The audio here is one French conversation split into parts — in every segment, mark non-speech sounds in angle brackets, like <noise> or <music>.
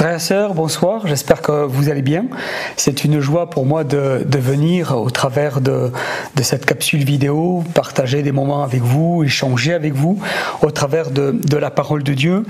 Frères et sœurs, bonsoir, j'espère que vous allez bien. C'est une joie pour moi de, venir au travers de, cette capsule vidéo, partager des moments avec vous, échanger avec vous au travers de, la parole de Dieu.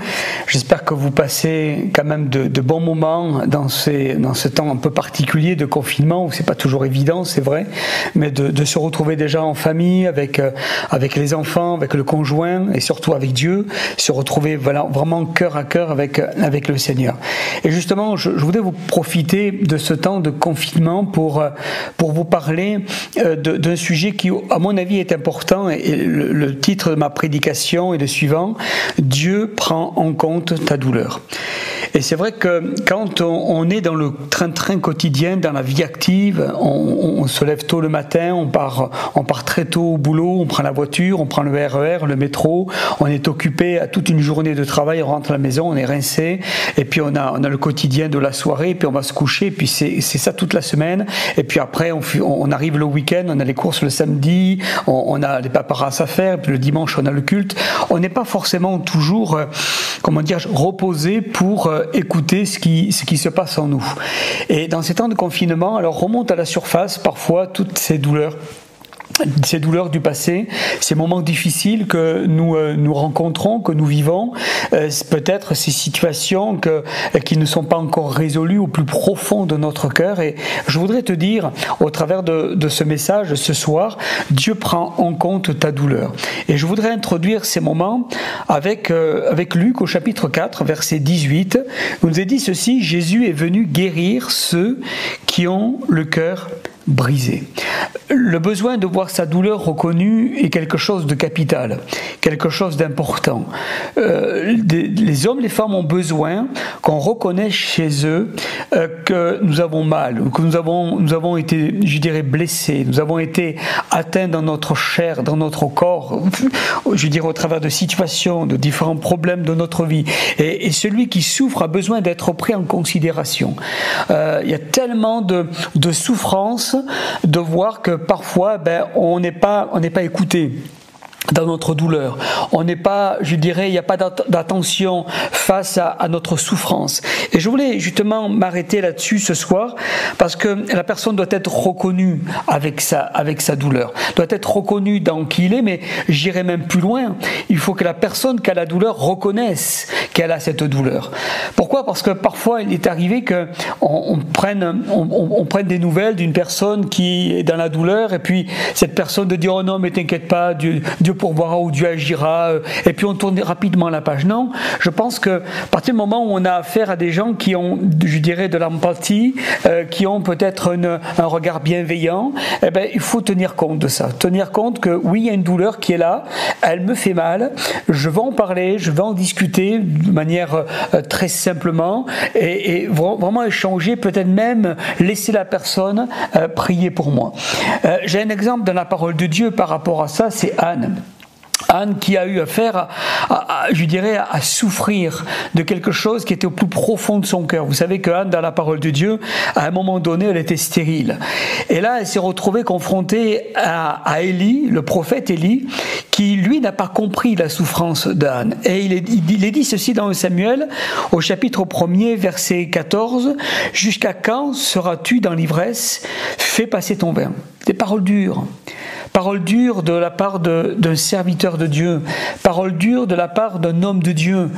J'espère que vous passez quand même de, bons moments dans, ce temps un peu particulier de confinement où c'est pas toujours évident, c'est vrai, mais de, se retrouver déjà en famille avec, euh, avec les enfants, avec le conjoint et surtout avec Dieu, se retrouver vraiment cœur à cœur avec le Seigneur. Et justement, je, voudrais vous profiter de ce temps de confinement pour, euh, pour vous parler euh, d'un sujet qui, à mon avis, est important. Et le, titre de ma prédication est le suivant Dieu prend en compte ta douleur. Et c'est vrai que quand on, est dans le train-train quotidien, dans la vie active, on, se lève tôt le matin, on part, on part très tôt au boulot, on prend la voiture, on prend le RER, e le métro, on est occupé à toute une journée de travail, on rentre à la maison, on est rincé, et puis on a, on a le quotidien de la soirée, puis on va se coucher, et puis c'est ça toute la semaine, et puis après on, arrive le week-end, on a les courses le samedi, on, a les paparazzi à faire, puis le dimanche on a le culte. On n'est pas forcément toujours, euh, comment dire, reposé pour euh, écouter ce qui, ce qui se passe en nous. Et dans ces temps de confinement, alors remonte à la surface parfois toutes ces douleurs ces douleurs du passé, ces moments difficiles que nous, euh, nous rencontrons, que nous vivons, euh, peut-être ces situations que, qui ne sont pas encore résolues au plus profond de notre cœur. Et je voudrais te dire, au travers de, ce message ce soir, Dieu prend en compte ta douleur. Et je voudrais introduire ces moments avec, euh, avec Luc au chapitre 4, verset 18. Il nous est dit ceci, Jésus est venu guérir ceux qui ont le cœur brisé. Le besoin de voir sa douleur reconnue est quelque chose de capital, quelque chose d'important. Euh, les hommes, les femmes ont besoin qu'on reconnaisse chez eux euh, que nous avons mal, que nous avons, nous avons été, je dirais, blessés, nous avons été atteints dans notre chair, dans notre corps, <laughs> au travers de situations, de différents problèmes de notre vie. Et, celui qui souffre a besoin d'être pris en considération. Euh, il y a tellement de, de souffrance de voir que parfois ben, on n'est pas, on n'est pas écouté dans notre douleur. On n'est pas, je dirais, il n'y a pas d'attention face à, notre souffrance. Et je voulais justement m'arrêter là-dessus ce soir parce que la personne doit être reconnue avec sa, avec sa douleur, doit être reconnue dans qui il est, mais j'irai même plus loin. Il faut que la personne qui a la douleur reconnaisse qu'elle a cette douleur. Pourquoi? Parce que parfois il est arrivé que on, prenne, on, prenne des nouvelles d'une personne qui est dans la douleur et puis cette personne de dire oh non mais t'inquiète pas, Dieu, Dieu pourvoira ou Dieu agira, euh, et puis on tourne rapidement la page. Non, je pense que à partir du moment où on a affaire à des gens qui ont, je dirais, de l'empathie, euh, qui ont peut-être un regard bienveillant, eh ben, il faut tenir compte de ça. Tenir compte que oui, il y a une douleur qui est là, elle me fait mal, je vais en parler, je vais en discuter de manière euh, très simplement, et, vraiment échanger, peut-être même laisser la personne prier pour moi. J'ai un exemple dans la parole de Dieu par rapport à ça, c'est Anne. Anne qui a eu affaire, à, je dirais, à souffrir de quelque chose qui était au plus profond de son cœur. Vous savez que Anne, dans la parole de Dieu, à un moment donné, elle était stérile. Et là, elle s'est retrouvée confrontée à, Élie, le prophète Élie, qui, lui, n'a pas compris la souffrance d'Anne. Et il est, il est dit ceci dans Samuel, au chapitre 1er, verset 14, Jusqu'à quand seras-tu dans l'ivresse? Fais passer ton vin. Des paroles dures. Parole dure de la part d'un serviteur de Dieu, parole dure de la part d'un homme de Dieu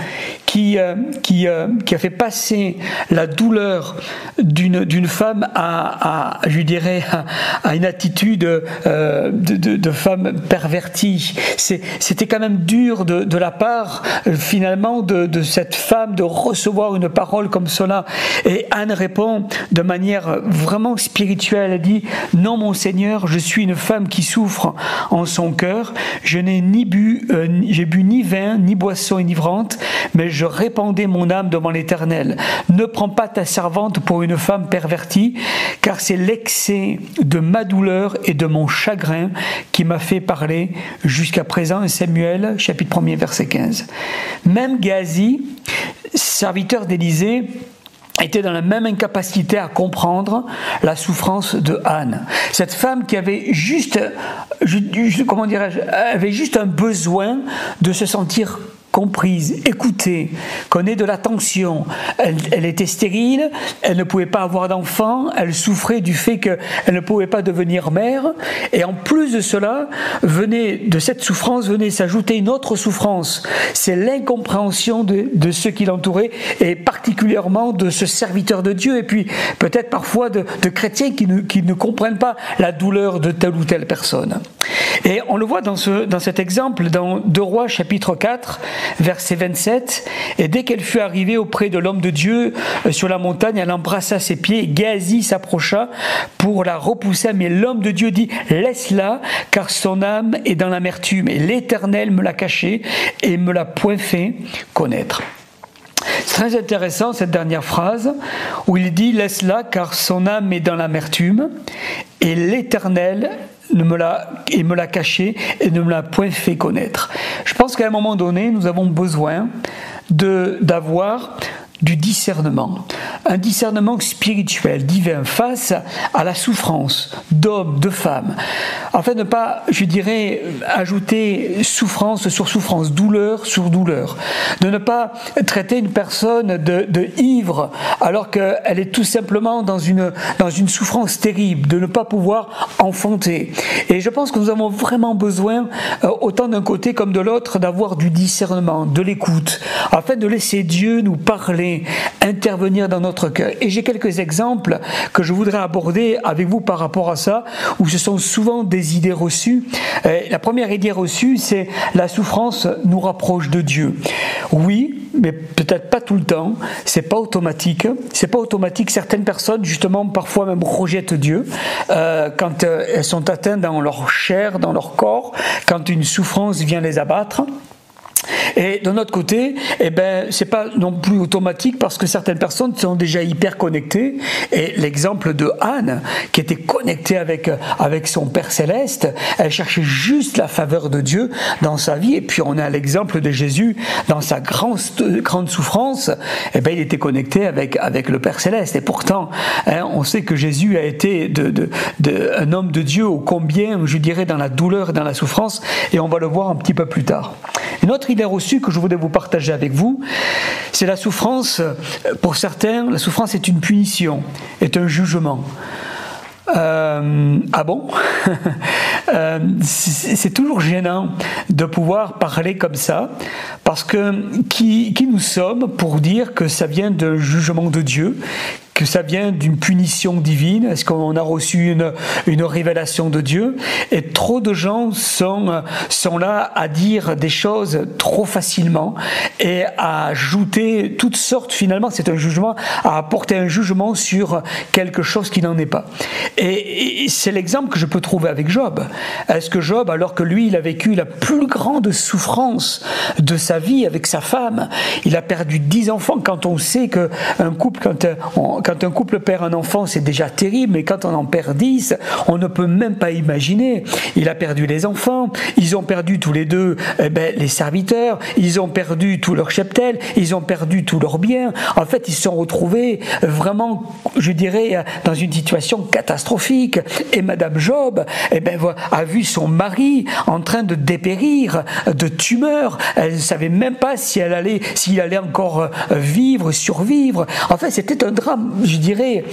qui, euh, euh, qui, a fait passer la douleur d'une femme à, à, je dirais, à, une attitude euh, de, de, femme pervertie. C'était quand même dur de, de la part, finalement, de, cette femme de recevoir une parole comme cela. Et Anne répond de manière vraiment spirituelle. Elle dit, non mon Seigneur, je suis une femme qui souffre en son cœur. Je n'ai ni bu, euh, j'ai bu ni vin, ni boisson enivrante, mais je répandais mon âme devant l'Éternel. Ne prends pas ta servante pour une femme pervertie, car c'est l'excès de ma douleur et de mon chagrin qui m'a fait parler jusqu'à présent. Samuel, chapitre 1er, verset 15. Même Gazi, serviteur d'Élysée, était dans la même incapacité à comprendre la souffrance de Anne. Cette femme qui avait juste, comment dirais-je, avait juste un besoin de se sentir comprise, écoutée, connaît de l'attention. Elle, elle, était stérile, elle ne pouvait pas avoir d'enfant, elle souffrait du fait qu'elle ne pouvait pas devenir mère. Et en plus de cela, venait de cette souffrance venait s'ajouter une autre souffrance. C'est l'incompréhension de, de ceux qui l'entouraient et particulièrement de ce serviteur de Dieu et puis peut-être parfois de, de chrétiens qui ne, qui ne comprennent pas la douleur de telle ou telle personne. Et on le voit dans, ce, dans cet exemple, dans 2 Rois chapitre 4, verset 27, et dès qu'elle fut arrivée auprès de l'homme de Dieu euh, sur la montagne, elle embrassa ses pieds, Gazi s'approcha pour la repousser, mais l'homme de Dieu dit, laisse-la, car son âme est dans l'amertume, et l'Éternel me l'a cachée et me l'a point fait connaître. C'est très intéressant cette dernière phrase où il dit Laisse-la car son âme est dans l'amertume. Et l'Éternel ne me l'a, et me l'a caché et ne me l'a point fait connaître. Je pense qu'à un moment donné, nous avons besoin de, d'avoir du discernement, un discernement spirituel, divin, face à la souffrance d'hommes, de femmes, afin de ne pas, je dirais, ajouter souffrance sur souffrance, douleur sur douleur, de ne pas traiter une personne de, de ivre alors qu'elle est tout simplement dans une, dans une souffrance terrible, de ne pas pouvoir enfanter. Et je pense que nous avons vraiment besoin, euh, autant d'un côté comme de l'autre, d'avoir du discernement, de l'écoute, afin de laisser Dieu nous parler intervenir dans notre cœur. Et j'ai quelques exemples que je voudrais aborder avec vous par rapport à ça, où ce sont souvent des idées reçues. Euh, la première idée reçue, c'est la souffrance nous rapproche de Dieu. Oui, mais peut-être pas tout le temps. C'est pas automatique. C'est pas automatique. Certaines personnes, justement, parfois même rejettent Dieu euh, quand euh, elles sont atteintes dans leur chair, dans leur corps, quand une souffrance vient les abattre. Et de notre côté, eh ben, c'est pas non plus automatique parce que certaines personnes sont déjà hyper connectées. Et l'exemple de Anne, qui était connectée avec, avec son Père Céleste, elle cherchait juste la faveur de Dieu dans sa vie. Et puis on a l'exemple de Jésus dans sa grande, grande souffrance, eh ben, il était connecté avec, avec le Père Céleste. Et pourtant, hein, on sait que Jésus a été de, de, un homme de Dieu au combien, je dirais, dans la douleur et dans la souffrance. Et on va le voir un petit peu plus tard. Une autre idée reçue que je voudrais vous partager avec vous, c'est la souffrance. Pour certains, la souffrance est une punition, est un jugement. Euh, ah bon <laughs> euh, C'est toujours gênant de pouvoir parler comme ça, parce que qui, qui nous sommes pour dire que ça vient d'un jugement de Dieu que ça vient d'une punition divine Est-ce qu'on a reçu une, une révélation de Dieu? Et trop de gens sont, sont là à dire des choses trop facilement et à ajouter toutes sortes, finalement, c'est un jugement, à apporter un jugement sur quelque chose qui n'en est pas. Et, et c'est l'exemple que je peux trouver avec Job. Est-ce que Job, alors que lui, il a vécu la plus grande souffrance de sa vie avec sa femme, il a perdu dix enfants quand on sait qu'un couple, quand on, quand un couple perd un enfant, c'est déjà terrible, mais quand on en perd dix, on ne peut même pas imaginer. Il a perdu les enfants, ils ont perdu tous les deux eh ben, les serviteurs, ils ont perdu tout leur cheptel, ils ont perdu tous leurs biens. En fait, ils se sont retrouvés vraiment, je dirais, dans une situation catastrophique. Et Madame Job eh ben, a vu son mari en train de dépérir de tumeurs. Elle ne savait même pas si allait, s'il allait encore vivre, survivre. En fait, c'était un drame je dirais,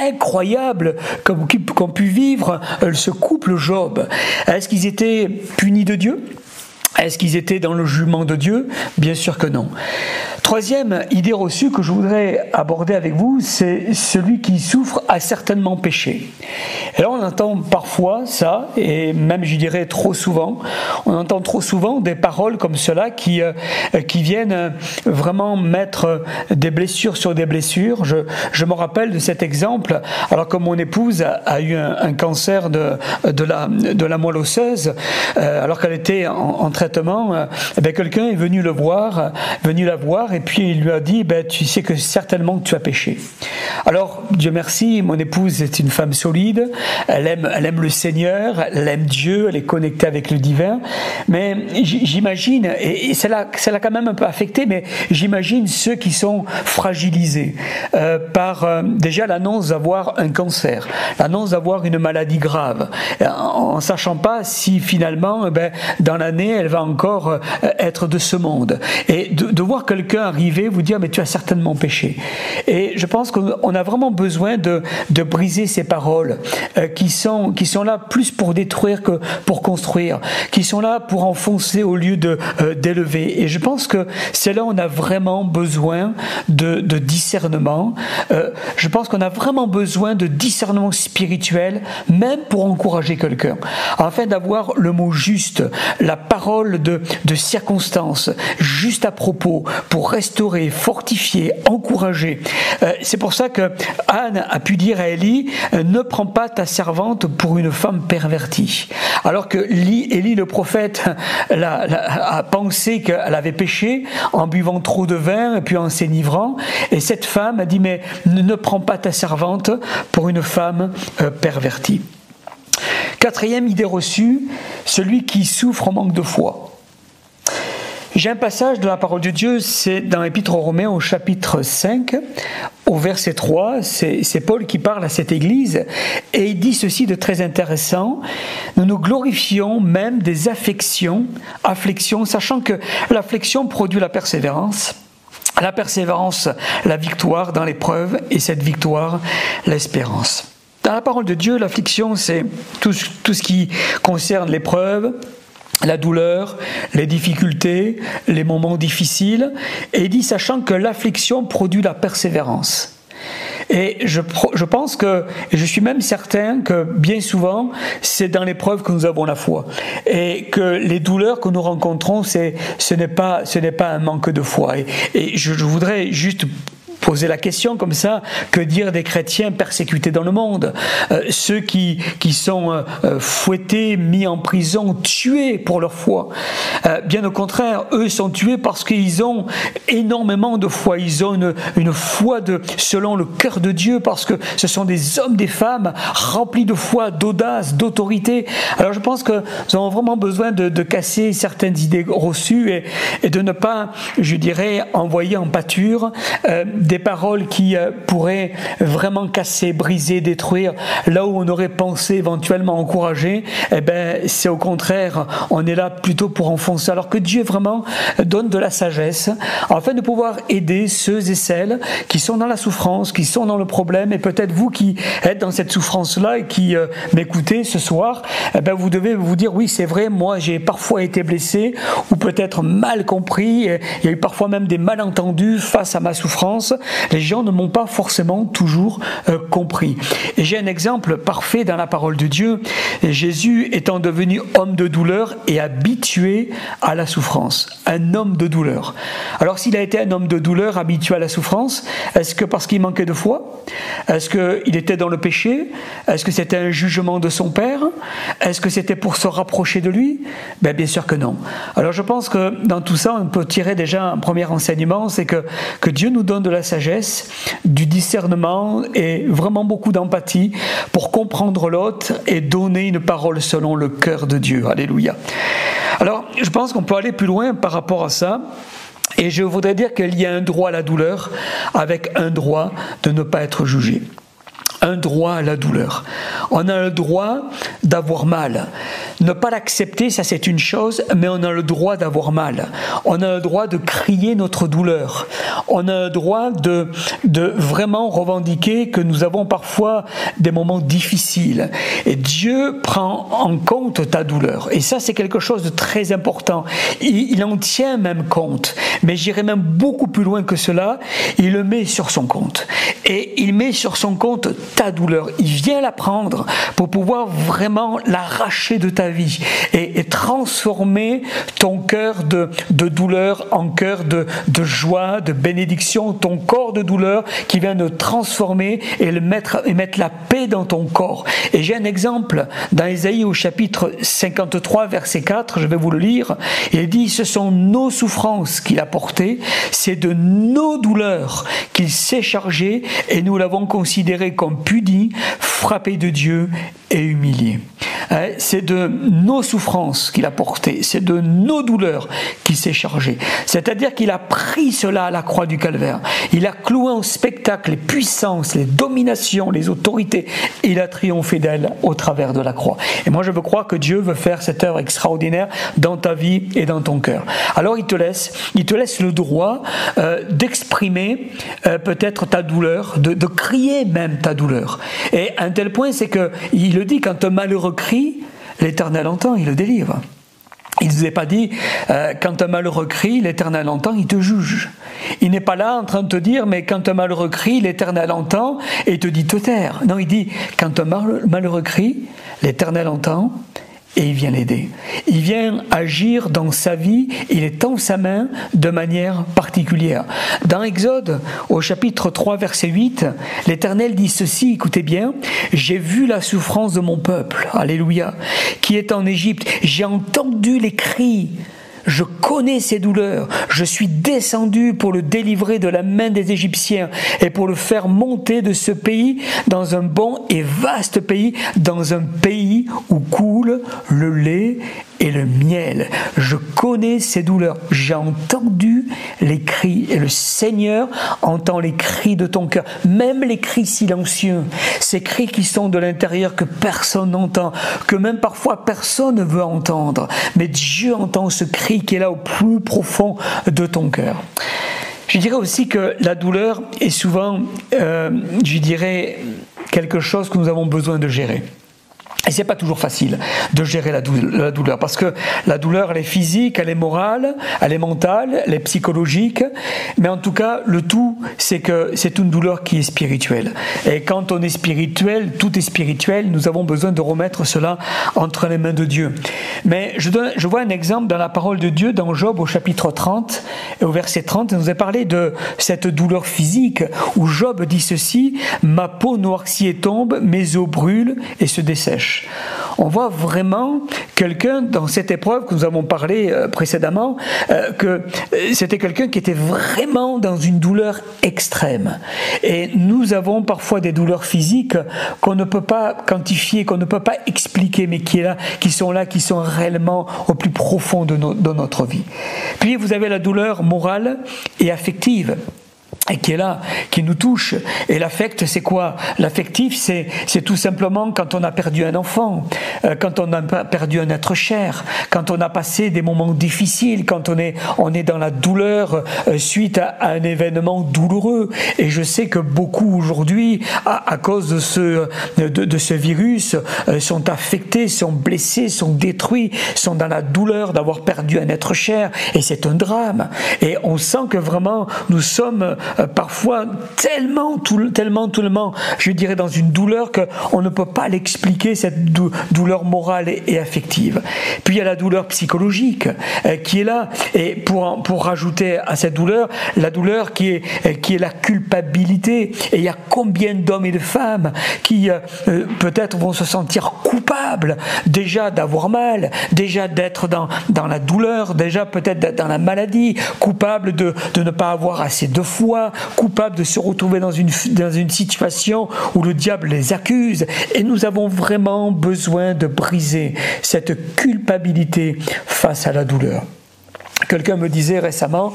incroyable qu'ont pu vivre euh, ce couple Job. Est-ce qu'ils étaient punis de Dieu? Est-ce qu'ils étaient dans le jugement de Dieu? Bien sûr que non. Troisième idée reçue que je voudrais aborder avec vous, c'est celui qui souffre a certainement péché. Là, on entend parfois ça, et même je dirais trop souvent, on entend trop souvent des paroles comme cela qui, euh, qui viennent vraiment mettre des blessures sur des blessures. Je, je me rappelle de cet exemple, alors que mon épouse a, eu un, cancer de, de, la, de la moelle osseuse, euh, alors qu'elle était en, traitement, euh, eh quelqu'un est venu le voir, venu la voir et puis il lui a dit, ben, tu sais que certainement tu as péché. Alors, Dieu merci, mon épouse est une femme solide, elle aime, elle aime le Seigneur, elle aime Dieu, elle est connectée avec le divin, mais j'imagine, et ça l'a quand même un peu affecté, mais j'imagine ceux qui sont fragilisés euh, par euh, déjà l'annonce d'avoir un cancer, l'annonce d'avoir une maladie grave, en, ne sachant pas si finalement, ben, dans l'année, elle va encore euh, être de ce monde. Et de, voir quelqu'un arriver, vous dire, mais tu as certainement péché. Et je pense qu'on a vraiment besoin de, de briser ces paroles euh, qui, sont, qui sont là plus pour détruire que pour construire, qui sont là pour enfoncer au lieu de euh, d'élever. Et je pense que c'est là où on a vraiment besoin de, discernement. je pense qu'on a vraiment besoin de discernement spirituel, même pour encourager quelqu'un, afin d'avoir le mot juste, la parole de, de circonstance, juste à propos, pour restaurer, fortifier, encourager. Euh, c'est pour ça que Anne a pu dire à Élie, euh, ne prends pas ta servante pour une femme pervertie. Alors que Élie le prophète <laughs> a pensé qu'elle avait péché en buvant trop de vin et puis en s'énivrant. Et cette femme a dit, mais ne prends pas ta servante pour une femme euh, pervertie. Quatrième idée reçue, celui qui souffre en manque de foi. J'ai un passage de la parole de Dieu, c'est dans l'Épître aux Romains au chapitre 5, au verset 3, c'est Paul qui parle à cette église, et il dit ceci de très intéressant, nous nous glorifions même des affections, afflictions, sachant que l'affliction produit la persévérance, la persévérance, la victoire dans l'épreuve, et cette victoire, l'espérance. Dans la parole de Dieu, l'affliction, c'est tout, tout ce qui concerne l'épreuve, la douleur, les difficultés, les moments difficiles, et dit sachant que l'affliction produit la persévérance. Et je, je, pense que, et je suis même certain que bien souvent, c'est dans l'épreuve que nous avons la foi. Et que les douleurs que nous rencontrons, ce n'est pas, pas un manque de foi. Et, je voudrais juste poser la question comme ça, que dire des chrétiens persécutés dans le monde? Euh, Ceux qui, qui sont euh, euh, fouettés, mis en prison, tués pour leur foi. bien au contraire, eux sont tués parce qu'ils ont énormément de foi. Ils ont une, une foi de, selon le cœur de Dieu, parce que ce sont des hommes, des femmes remplis de foi, d'audace, d'autorité. Alors je pense que nous avons vraiment besoin de, de casser certaines idées reçues et, et, de ne pas, je dirais, envoyer en pâture des paroles qui euh, pourraient vraiment casser, briser, détruire, là où on aurait pensé éventuellement encourager, eh ben, c'est au contraire, on est là plutôt pour enfoncer. Alors que Dieu vraiment donne de la sagesse afin de pouvoir aider ceux et celles qui sont dans la souffrance, qui sont dans le problème, et peut-être vous qui êtes dans cette souffrance-là et qui euh, m'écoutez ce soir, eh ben, vous devez vous dire oui, c'est vrai, moi j'ai parfois été blessé ou peut-être mal compris, il y a eu parfois même des malentendus face à ma souffrance, les gens ne m'ont pas forcément toujours euh, compris. Et j'ai un exemple parfait dans la parole de Dieu. Jésus étant devenu homme de douleur et habitué à la souffrance, un homme de douleur. Alors s'il a été un homme de douleur habitué à la souffrance, est-ce que parce qu'il manquait de foi? Est-ce qu'il était dans le péché? Est-ce que c'était un jugement de son père? Est-ce que c'était pour se rapprocher de lui? Ben, Bien sûr que non. Alors je pense que dans tout ça, on peut tirer déjà un premier enseignement, c'est que, que Dieu nous donne de la sagesse du discernement et vraiment beaucoup d'empathie pour comprendre l'autre et donner une parole selon le cœur de Dieu. Alléluia. Alors, je pense qu'on peut aller plus loin par rapport à ça. Et je voudrais dire qu'il y a un droit à la douleur avec un droit de ne pas être jugé un droit à la douleur. On a le droit d'avoir mal. Ne pas l'accepter, ça c'est une chose, mais on a le droit d'avoir mal. On a le droit de crier notre douleur. On a le droit de, vraiment revendiquer que nous avons parfois des moments difficiles. Et Dieu prend en compte ta douleur. Et ça c'est quelque chose de très important. Il, il en tient même compte. Mais j'irai même beaucoup plus loin que cela. Il le met sur son compte. Et il met sur son compte ta douleur, il vient la prendre pour pouvoir vraiment l'arracher de ta vie et, transformer ton cœur de, douleur en cœur de, de joie, de bénédiction, ton corps de douleur qui vient de transformer et, le mettre, et mettre la paix dans ton corps. Et j'ai un exemple dans Ésaïe au chapitre 53, verset 4, je vais vous le lire. Il dit, ce sont nos souffrances qu'il a portées, c'est de nos douleurs qu'il s'est chargé et nous l'avons considéré comme puni, frappé de Dieu et humilié. Hein, c'est de nos souffrances qu'il a portées, c'est de nos douleurs qu'il s'est chargé. C'est-à-dire qu'il a pris cela à la croix du calvaire. Il a cloué en spectacle les puissances, les dominations, les autorités. Il a triomphé d'elles au travers de la croix. Et moi, je veux croire que Dieu veut faire cette œuvre extraordinaire dans ta vie et dans ton cœur. Alors, il te laisse, il te laisse le droit euh, d'exprimer euh, peut-être ta douleur, de crier même ta douleur. Et un tel point, c'est que il le dit quand un malheureux crie, l'Éternel entend, il le délivre. Il ne vous a pas dit, euh, quand un malheureux crie, l'Éternel entend, il te juge. Il n'est pas là en train de te dire, mais quand un malheureux crie, l'Éternel entend et te dit te taire. Non, il dit, quand un malheureux crie, l'Éternel entend et il vient l'aider. Il vient agir dans sa vie, il est en sa main de manière particulière. Dans Exode, au chapitre 3, verset 8, l'Éternel dit ceci, écoutez bien, j'ai vu la souffrance de mon peuple, alléluia, qui est en Égypte, j'ai entendu les cris je connais ses douleurs. Je suis descendu pour le délivrer de la main des Égyptiens et pour le faire monter de ce pays dans un bon et vaste pays, dans un pays où coule le lait et le miel. Je connais ces douleurs. J'ai entendu les cris et le Seigneur entend les cris de ton cœur, même les cris silencieux, ces cris qui sont de l'intérieur que personne n'entend, que même parfois personne ne veut entendre. Mais Dieu entend ce cri qui est là au plus profond de ton cœur. Je dirais aussi que la douleur est souvent, euh, je dirais, quelque chose que nous avons besoin de gérer. Et c'est pas toujours facile de gérer la douleur, parce que la douleur, elle est physique, elle est morale, elle est mentale, elle est psychologique, mais en tout cas, le tout, c'est que c'est une douleur qui est spirituelle. Et quand on est spirituel, tout est spirituel, nous avons besoin de remettre cela entre les mains de Dieu. Mais je, vois un exemple dans la parole de Dieu, dans Job au chapitre 30, et au verset 30, il nous a parlé de cette douleur physique, où Job dit ceci, ma peau noircit et tombe, mes os brûlent et se dessèchent. On voit vraiment quelqu'un dans cette épreuve que nous avons parlé euh, précédemment, euh, que euh, c'était quelqu'un qui était vraiment dans une douleur extrême. Et nous avons parfois des douleurs physiques qu'on ne peut pas quantifier, qu'on ne peut pas expliquer, mais qui, est là, qui sont là, qui sont réellement au plus profond de notre vie. Puis vous avez la douleur morale et affective et qui est là, qui nous touche. Et l'affect, c'est quoi? L'affectif, c'est, c'est tout simplement quand on a perdu un enfant, euh, quand on a perdu un être cher, quand on a passé des moments difficiles, quand on est, on est dans la douleur euh, suite à, un événement douloureux. Et je sais que beaucoup aujourd'hui, à, cause de ce, de, de ce virus, euh, sont affectés, sont blessés, sont détruits, sont dans la douleur d'avoir perdu un être cher. Et c'est un drame. Et on sent que vraiment, nous sommes euh, parfois tellement, tellement, tellement, je dirais, dans une douleur qu'on ne peut pas l'expliquer, cette douleur morale et, affective. Puis il y a la douleur psychologique euh, qui est là, et pour, pour rajouter à cette douleur, la douleur qui est, euh, qui est la culpabilité. Et il y a combien d'hommes et de femmes qui peut-être vont se sentir coupables déjà d'avoir mal, déjà d'être dans, dans la douleur, déjà peut-être dans la maladie, coupables de, de ne pas avoir assez de foi, coupables de se retrouver dans une, dans une situation où le diable les accuse. Et nous avons vraiment besoin de briser cette culpabilité face à la douleur. Quelqu'un me disait récemment,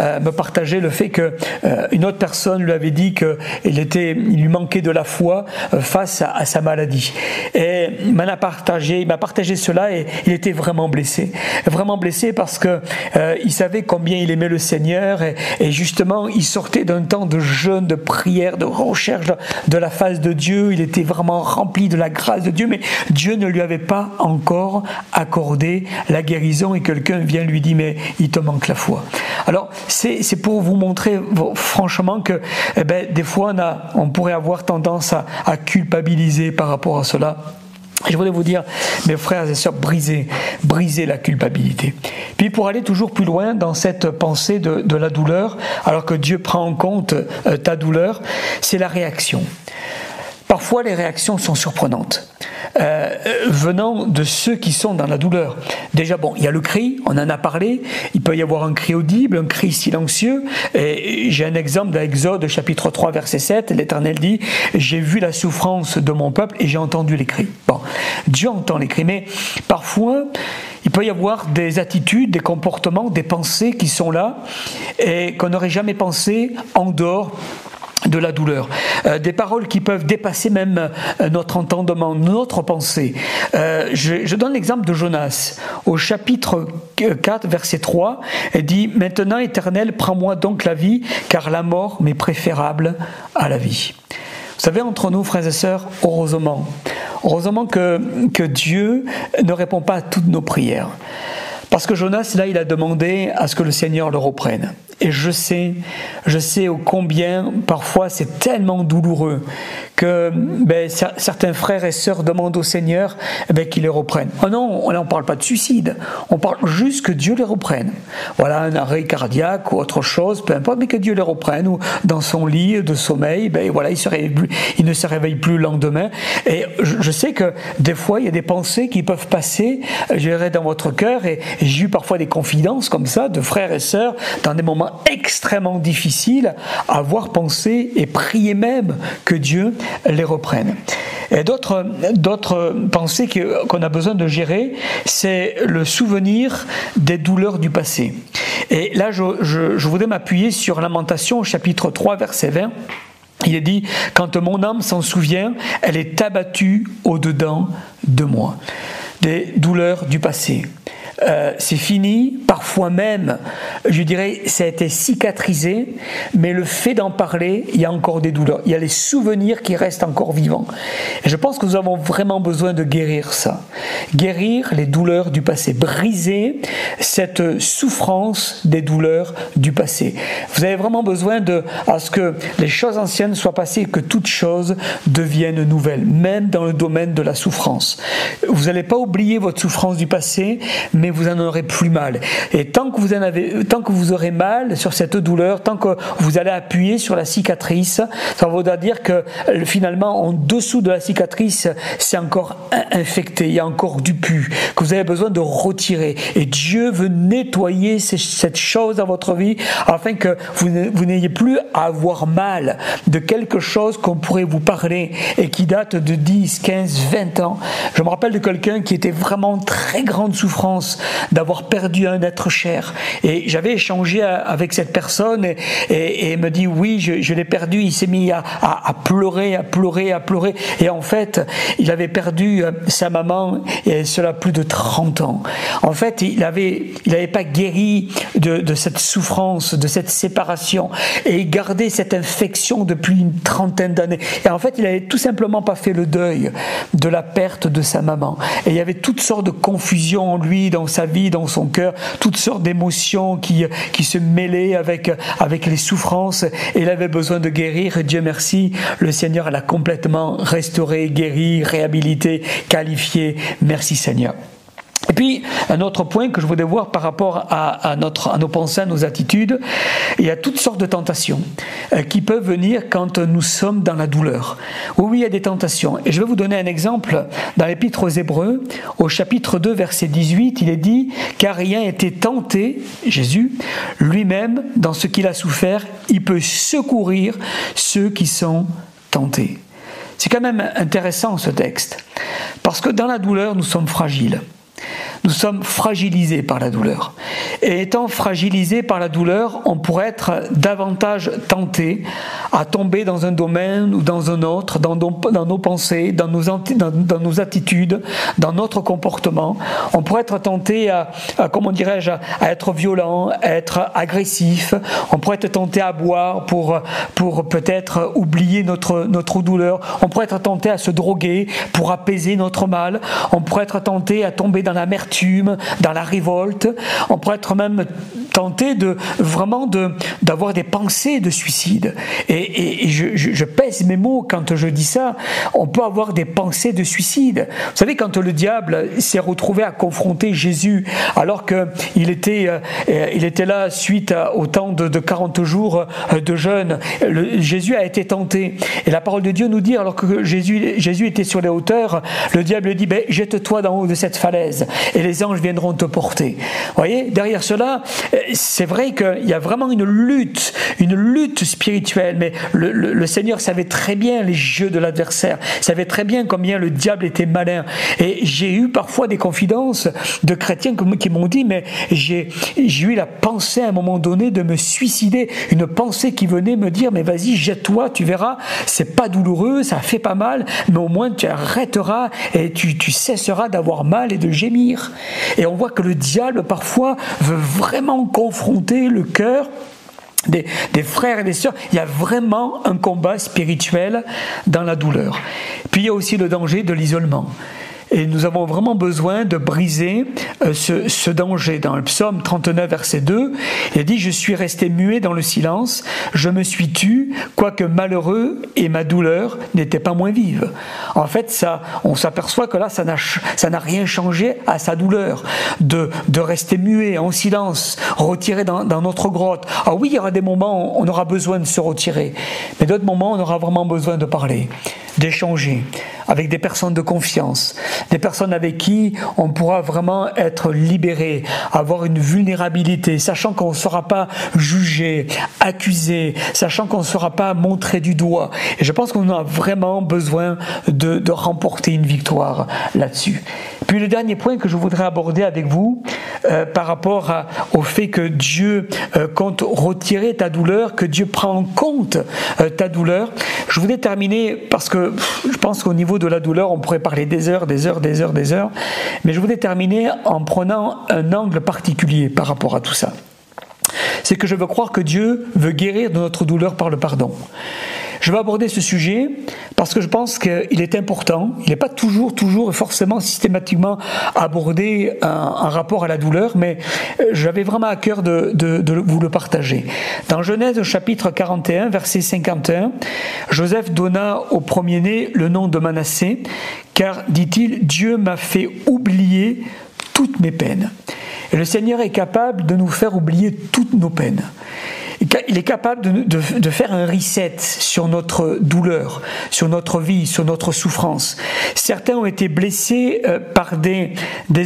euh, me partageait le fait que euh, une autre personne lui avait dit qu'il était, il lui manquait de la foi euh, face à, sa maladie. Et m'a partagé, il m'a partagé cela et il était vraiment blessé, vraiment blessé parce que il savait combien il aimait le Seigneur et, et justement il sortait d'un temps de jeûne, de prière, de recherche de la face de Dieu. Il était vraiment rempli de la grâce de Dieu, mais Dieu ne lui avait pas encore accordé la guérison et quelqu'un vient lui dire mais il te manque la foi. Alors, c'est pour vous montrer franchement que eh ben, des fois, on, a, on pourrait avoir tendance à, culpabiliser par rapport à cela. Je voudrais vous dire, mes frères et sœurs, brisez, la culpabilité. Puis pour aller toujours plus loin dans cette pensée de, la douleur, alors que Dieu prend en compte euh, ta douleur, c'est la réaction. Parfois, les réactions sont surprenantes, euh, venant de ceux qui sont dans la douleur. Déjà, bon, il y a le cri, on en a parlé, il peut y avoir un cri audible, un cri silencieux. J'ai un exemple dans Exode chapitre 3, verset 7, l'Éternel dit, j'ai vu la souffrance de mon peuple et j'ai entendu les cris. Bon, Dieu entend les cris, mais parfois, il peut y avoir des attitudes, des comportements, des pensées qui sont là et qu'on n'aurait jamais pensé en dehors de la douleur. Euh, des paroles qui peuvent dépasser même euh, notre entendement, notre pensée. Euh, je, donne l'exemple de Jonas. Au chapitre 4, verset 3, elle dit Maintenant, Éternel, prends-moi donc la vie, car la mort m'est préférable à la vie. Vous savez, entre nous, frères et sœurs, heureusement, heureusement que, que Dieu ne répond pas à toutes nos prières. Parce que Jonas, là, il a demandé à ce que le Seigneur le reprenne. Et je sais, je sais combien parfois c'est tellement douloureux que ben, certains frères et sœurs demandent au Seigneur ben, qu'il les reprenne. Oh non, on n'en parle pas de suicide, on parle juste que Dieu les reprenne. Voilà, un arrêt cardiaque ou autre chose, peu importe, mais que Dieu les reprenne, ou dans son lit de sommeil, ben, voilà, il, se il ne se réveille plus le lendemain. Et je, sais que des fois, il y a des pensées qui peuvent passer, je dirais, dans votre cœur, et j'ai eu parfois des confidences comme ça de frères et sœurs dans des moments extrêmement difficile à avoir pensé et prié même que Dieu les reprenne. Et d'autres, d'autres pensées qu'on a besoin de gérer, c'est le souvenir des douleurs du passé. Et là, je, je voudrais m'appuyer sur Lamentation, chapitre 3, verset 20. Il est dit, quand mon âme s'en souvient, elle est abattue au-dedans de moi. Des douleurs du passé. Euh, c'est fini, parfois même, je dirais, ça a été cicatrisé, mais le fait d'en parler, il y a encore des douleurs, il y a les souvenirs qui restent encore vivants. Et je pense que nous avons vraiment besoin de guérir ça, guérir les douleurs du passé, briser cette souffrance des douleurs du passé. Vous avez vraiment besoin de à ce que les choses anciennes soient passées, que toutes choses deviennent nouvelles, même dans le domaine de la souffrance. Vous n'allez pas oublier votre souffrance du passé, mais vous en aurez plus mal. Et tant que vous en avez, tant que vous aurez mal sur cette douleur, tant que vous allez appuyer sur la cicatrice, ça voudra dire que finalement, en dessous de la cicatrice, c'est encore infecté, il y a encore du pu, que vous avez besoin de retirer. Et Dieu veut nettoyer cette chose dans votre vie afin que vous n'ayez plus à avoir mal de quelque chose qu'on pourrait vous parler et qui date de 10, 15, 20 ans. Je me rappelle de quelqu'un qui était vraiment en très grande souffrance d'avoir perdu un être cher. Et j'avais échangé avec cette personne et, et, me dit oui, je, l'ai perdu. Il s'est mis à, pleurer, à pleurer, à pleurer. Et en fait, il avait perdu euh, sa maman et cela plus de 30 ans. En fait, il avait, il n'avait pas guéri de, cette souffrance, de cette séparation et il gardait cette infection depuis une trentaine d'années. Et en fait, il n'avait tout simplement pas fait le deuil de la perte de sa maman. Et il y avait toutes sortes de confusions en lui, dans sa vie, dans son cœur, toutes sortes d'émotions qui, qui se mêlaient avec, avec les souffrances et il avait besoin de guérir. Dieu merci, le Seigneur l'a complètement restauré, guéri, réhabilité, qualifié. Merci Seigneur. Et puis, un autre point que je voudrais voir par rapport à, notre, à nos pensées, à nos attitudes, il y a toutes sortes de tentations euh, qui peuvent venir quand nous sommes dans la douleur. Oui, oui, il y a des tentations. Et je vais vous donner un exemple dans l'Épître aux Hébreux, au chapitre 2, verset 18, il est dit Car rien été tenté, Jésus, lui-même, dans ce qu'il a souffert, il peut secourir ceux qui sont tentés. C'est quand même intéressant ce texte, parce que dans la douleur, nous sommes fragiles nous sommes fragilisés par la douleur. Et étant fragilisés par la douleur, on pourrait être davantage tenté à tomber dans un domaine ou dans un autre, dans nos, pensées, dans nos, dans, nos, attitudes, dans notre comportement. On pourrait être tenté à, comment dirais-je, à être violent, à être agressif. On pourrait être tenté à boire pour, pour peut-être oublier notre, notre douleur. On pourrait être tenté à se droguer pour apaiser notre mal. On pourrait être tenté à tomber dans l'amertume dans la révolte. On pourrait être même tenté de vraiment de d'avoir des pensées de suicide. Et, je, pèse mes mots quand je dis ça. On peut avoir des pensées de suicide. Vous savez, quand le diable s'est retrouvé à confronter Jésus, alors qu'il était, euh, il était là suite au temps de, 40 jours euh, de jeûne, Jésus a été tenté. Et la parole de Dieu nous dit, alors que Jésus, Jésus était sur les hauteurs, le diable dit, ben, jette-toi d'en haut de cette falaise et les anges viendront te porter. Vous voyez, derrière cela, c'est vrai qu'il y a vraiment une lutte, une lutte spirituelle, mais le, Seigneur savait très bien les jeux de l'adversaire, savait très bien combien le diable était malin. Et j'ai eu parfois des confidences de chrétiens qui m'ont dit, mais j'ai eu la pensée à un moment donné de me suicider, une pensée qui venait me dire, mais vas-y, jette-toi, tu verras, c'est pas douloureux, ça fait pas mal, mais au moins tu arrêteras et tu, tu cesseras d'avoir mal et de gémir. Et on voit que le diable parfois veut vraiment confronter le cœur des, frères et des sœurs, il y a vraiment un combat spirituel dans la douleur. Puis il y a aussi le danger de l'isolement. Et nous avons vraiment besoin de briser euh, ce, danger. Dans le psaume 39, verset 2, il dit, je suis resté muet dans le silence, je me suis tu, quoique malheureux, et ma douleur n'était pas moins vive. En fait, ça, on s'aperçoit que là, ça n'a rien changé à sa douleur, de, rester muet, en silence, retiré dans, dans notre grotte. Ah oui, il y aura des moments où on aura besoin de se retirer, mais d'autres moments, on aura vraiment besoin de parler, d'échanger avec des personnes de confiance, des personnes avec qui on pourra vraiment être libéré, avoir une vulnérabilité, sachant qu'on ne sera pas jugé, accusé, sachant qu'on ne sera pas montré du doigt. Et je pense qu'on a vraiment besoin de, remporter une victoire là-dessus. Puis le dernier point que je voudrais aborder avec vous, euh, par rapport au fait que Dieu euh, compte retirer ta douleur, que Dieu prend en compte euh, ta douleur, je voudrais terminer parce que je pense qu'au niveau de la douleur, on pourrait parler des heures, des heures, des heures, des heures. Mais je voudrais terminer en prenant un angle particulier par rapport à tout ça. C'est que je veux croire que Dieu veut guérir de notre douleur par le pardon. Je vais aborder ce sujet parce que je pense qu'il est important. Il n'est pas toujours, toujours forcément systématiquement abordé en, rapport à la douleur, mais euh, j'avais vraiment à cœur de, de, vous le partager. Dans Genèse chapitre 41, verset 51, Joseph donna au premier-né le nom de Manassé, car, dit-il, Dieu m'a fait oublier toutes mes peines. Et le Seigneur est capable de nous faire oublier toutes nos peines il est capable de, faire un reset sur notre douleur, sur notre vie, sur notre souffrance. Certains ont été blessés euh, par des,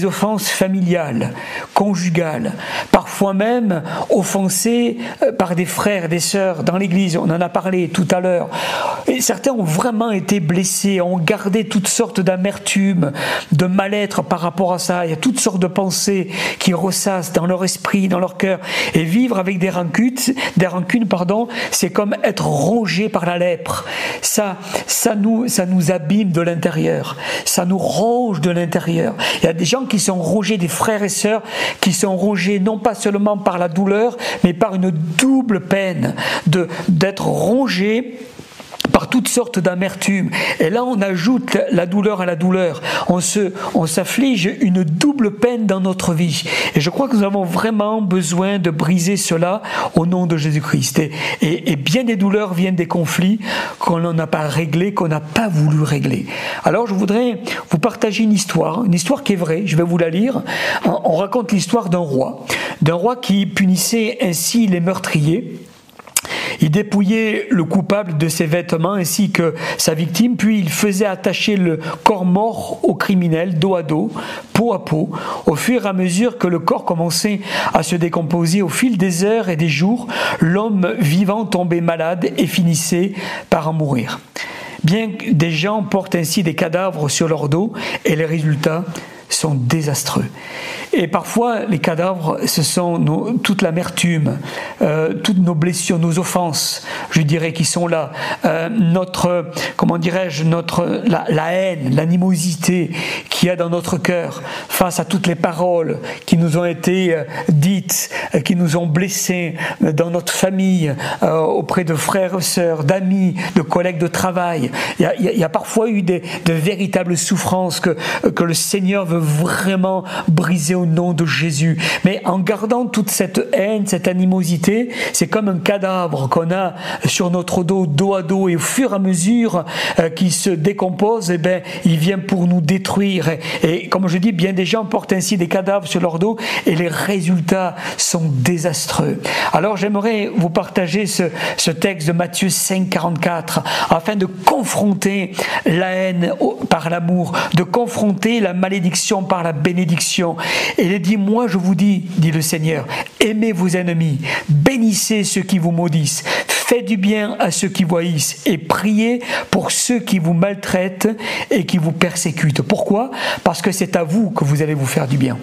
offenses familiales, conjugales, parfois même offensés euh, par des frères, des sœurs dans l'Église. On en a parlé tout à l'heure. Et certains ont vraiment été blessés, ont gardé toutes sortes d'amertume, de mal-être par rapport à ça. Il y a toutes sortes de pensées qui ressassent dans leur esprit, dans leur cœur. Et vivre avec des rancunes, des rancunes, pardon, c'est comme être rongé par la lèpre. Ça, ça nous, ça nous abîme de l'intérieur. Ça nous ronge de l'intérieur. Il y a des gens qui sont rongés, des frères et sœurs, qui sont rongés non pas seulement par la douleur, mais par une double peine de, d'être rongés toutes sortes d'amertume. Et là, on ajoute la douleur à la douleur. On se, on s'afflige une double peine dans notre vie. Et je crois que nous avons vraiment besoin de briser cela au nom de Jésus-Christ. Et, et, bien des douleurs viennent des conflits qu'on n'a pas réglés, qu'on n'a pas voulu régler. Alors, je voudrais vous partager une histoire, une histoire qui est vraie. Je vais vous la lire. On raconte l'histoire d'un roi, d'un roi qui punissait ainsi les meurtriers il dépouillait le coupable de ses vêtements ainsi que sa victime, puis il faisait attacher le corps mort au criminel dos à dos, peau à peau. Au fur et à mesure que le corps commençait à se décomposer au fil des heures et des jours, l'homme vivant tombait malade et finissait par en mourir. Bien des gens portent ainsi des cadavres sur leur dos et les résultats sont désastreux. Et parfois, les cadavres, ce sont toute l'amertume, euh, toutes nos blessures, nos offenses, je dirais, qui sont là. Euh, notre, comment dirais-je, notre la, haine, l'animosité qu'il y a dans notre cœur face à toutes les paroles qui nous ont été euh, dites, qui nous ont blessés dans notre famille, auprès de frères sœurs, d'amis, de collègues de travail. Il y a, il y a parfois eu des, de véritables souffrances que, que le Seigneur veut vraiment briser au nom de Jésus. Mais en gardant toute cette haine, cette animosité, c'est comme un cadavre qu'on a sur notre dos, dos à dos, et au fur et à mesure euh, qu'il se décompose, eh ben, il vient pour nous détruire. Et, comme je dis, bien des gens portent ainsi des cadavres sur leur dos, et les résultats sont désastreux. Alors j'aimerais vous partager ce, ce texte de Matthieu 5, 44, afin de confronter la haine par l'amour, de confronter la malédiction par la bénédiction. Et il dit, moi je vous dis, dit le Seigneur, aimez vos ennemis, bénissez ceux qui vous maudissent, faites du bien à ceux qui vous haïssent et priez pour ceux qui vous maltraitent et qui vous persécutent. Pourquoi? Parce que c'est à vous que vous allez vous faire du bien.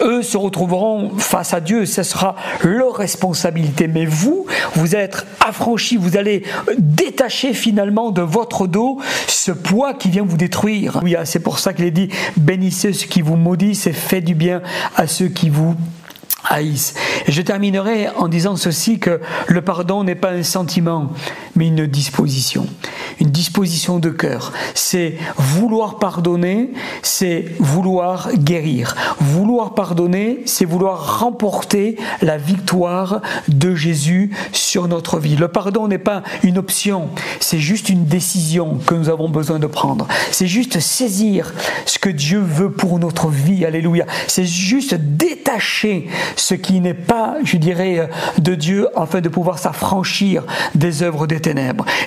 Eux se retrouveront face à Dieu, ce sera leur responsabilité. Mais vous, vous allez être affranchis, vous allez détacher finalement de votre dos ce poids qui vient vous détruire. Oui, c'est pour ça qu'il est dit, bénissez ceux qui vous maudissent et faites du bien à ceux qui vous haïssent. Et je terminerai en disant ceci que le pardon n'est pas un sentiment, mais une disposition. Une disposition de cœur. C'est vouloir pardonner, c'est vouloir guérir. Vouloir pardonner, c'est vouloir remporter la victoire de Jésus sur notre vie. Le pardon n'est pas une option, c'est juste une décision que nous avons besoin de prendre. C'est juste saisir ce que Dieu veut pour notre vie. Alléluia. C'est juste détacher ce qui n'est pas, je dirais, de Dieu afin de pouvoir s'affranchir des œuvres des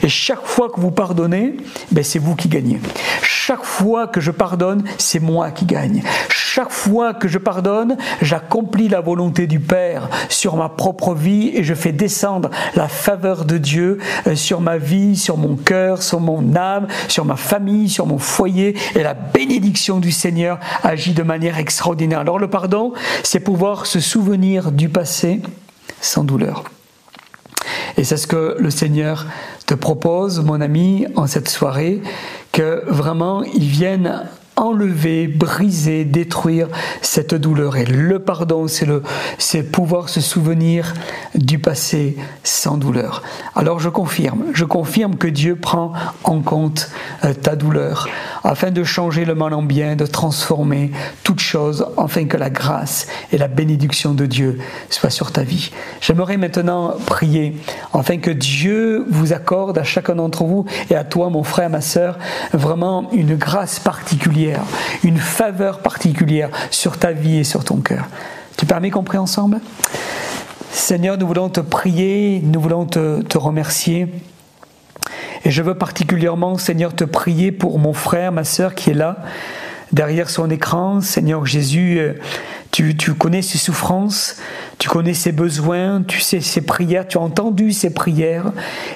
Et chaque fois que vous pardonnez, ben c'est vous qui gagnez. Chaque fois que je pardonne, c'est moi qui gagne. Chaque fois que je pardonne, j'accomplis la volonté du Père sur ma propre vie et je fais descendre la faveur de Dieu euh, sur ma vie, sur mon cœur, sur mon âme, sur ma famille, sur mon foyer et la bénédiction du Seigneur agit de manière extraordinaire. Alors le pardon, c'est pouvoir se souvenir du passé sans douleur. Et c'est ce que le Seigneur te propose, mon ami, en cette soirée, que vraiment il vienne enlever, briser, détruire cette douleur. Et le pardon, c'est c'est pouvoir se souvenir du passé sans douleur. Alors je confirme, je confirme que Dieu prend en compte euh, ta douleur afin de changer le mal en bien, de transformer toute chose, afin que la grâce et la bénédiction de Dieu soient sur ta vie. J'aimerais maintenant prier afin que Dieu vous accorde à chacun d'entre vous et à toi, mon frère, ma sœur, vraiment une grâce particulière une faveur particulière sur ta vie et sur ton cœur. Tu permets qu'on prie ensemble? Seigneur, nous voulons te prier, nous voulons te, te remercier. Et je veux particulièrement, Seigneur, te prier pour mon frère, ma sœur qui est là, derrière son écran. Seigneur Jésus, euh, tu, connais ses souffrances, tu connais ses besoins, tu sais ses prières, tu as entendu ses prières,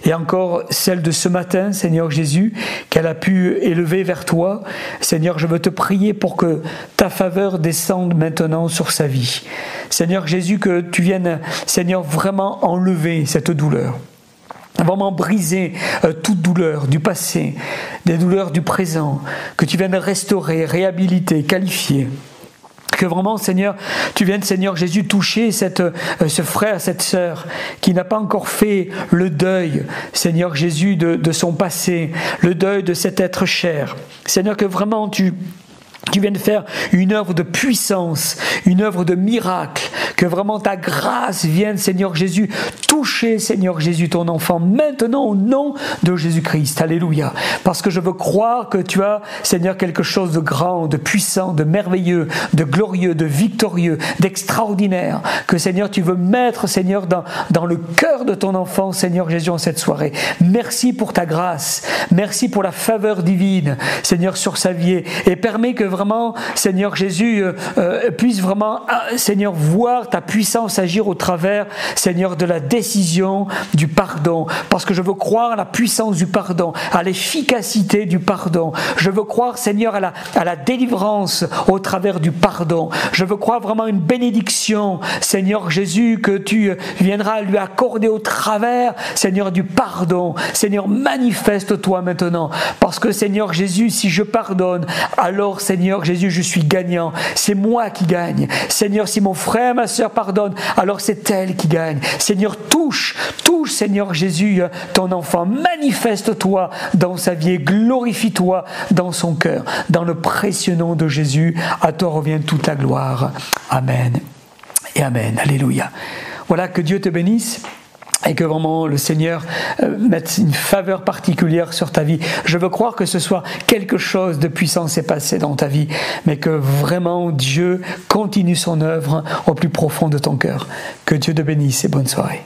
et encore celle de ce matin, Seigneur Jésus, qu'elle a pu élever vers toi. Seigneur, je veux te prier pour que ta faveur descende maintenant sur sa vie. Seigneur Jésus, que tu viennes, Seigneur, vraiment enlever cette douleur vraiment briser euh, toute douleur du passé, des douleurs du présent, que tu viennes restaurer, réhabiliter, qualifier. Que vraiment, Seigneur, tu viennes, Seigneur Jésus, toucher cette, euh, ce frère, cette sœur qui n'a pas encore fait le deuil, Seigneur Jésus, de, de son passé, le deuil de cet être cher. Seigneur, que vraiment tu tu viennes faire une œuvre de puissance, une œuvre de miracle, que vraiment ta grâce vienne, Seigneur Jésus, toucher, Seigneur Jésus, ton enfant, maintenant au nom de Jésus-Christ. Alléluia. Parce que je veux croire que tu as, Seigneur, quelque chose de grand, de puissant, de merveilleux, de glorieux, de victorieux, d'extraordinaire, que, Seigneur, tu veux mettre, Seigneur, dans, dans le cœur de ton enfant, Seigneur Jésus, en cette soirée. Merci pour ta grâce. Merci pour la faveur divine, Seigneur, sur sa vie. Et permets que vraiment, Seigneur Jésus, euh, euh, puisse vraiment, ah, Seigneur, voir ta puissance agir au travers, Seigneur, de la décision du pardon. Parce que je veux croire à la puissance du pardon, à l'efficacité du pardon. Je veux croire, Seigneur, à la, à la délivrance au travers du pardon. Je veux croire vraiment une bénédiction, Seigneur Jésus, que tu viendras lui accorder au travers, Seigneur, du pardon. Seigneur, manifeste-toi maintenant. Parce que, Seigneur Jésus, si je pardonne, alors, Seigneur, Seigneur Jésus, je suis gagnant. C'est moi qui gagne. Seigneur, si mon frère, ma soeur pardonne, alors c'est elle qui gagne. Seigneur, touche, touche, Seigneur Jésus, ton enfant. Manifeste-toi dans sa vie et glorifie-toi dans son cœur. Dans le précieux nom de Jésus, à toi revient toute la gloire. Amen. Et Amen. Alléluia. Voilà, que Dieu te bénisse et que vraiment le Seigneur euh, mette une faveur particulière sur ta vie. Je veux croire que ce soit quelque chose de puissant s'est passé dans ta vie, mais que vraiment Dieu continue son œuvre au plus profond de ton cœur. Que Dieu te bénisse et bonne soirée.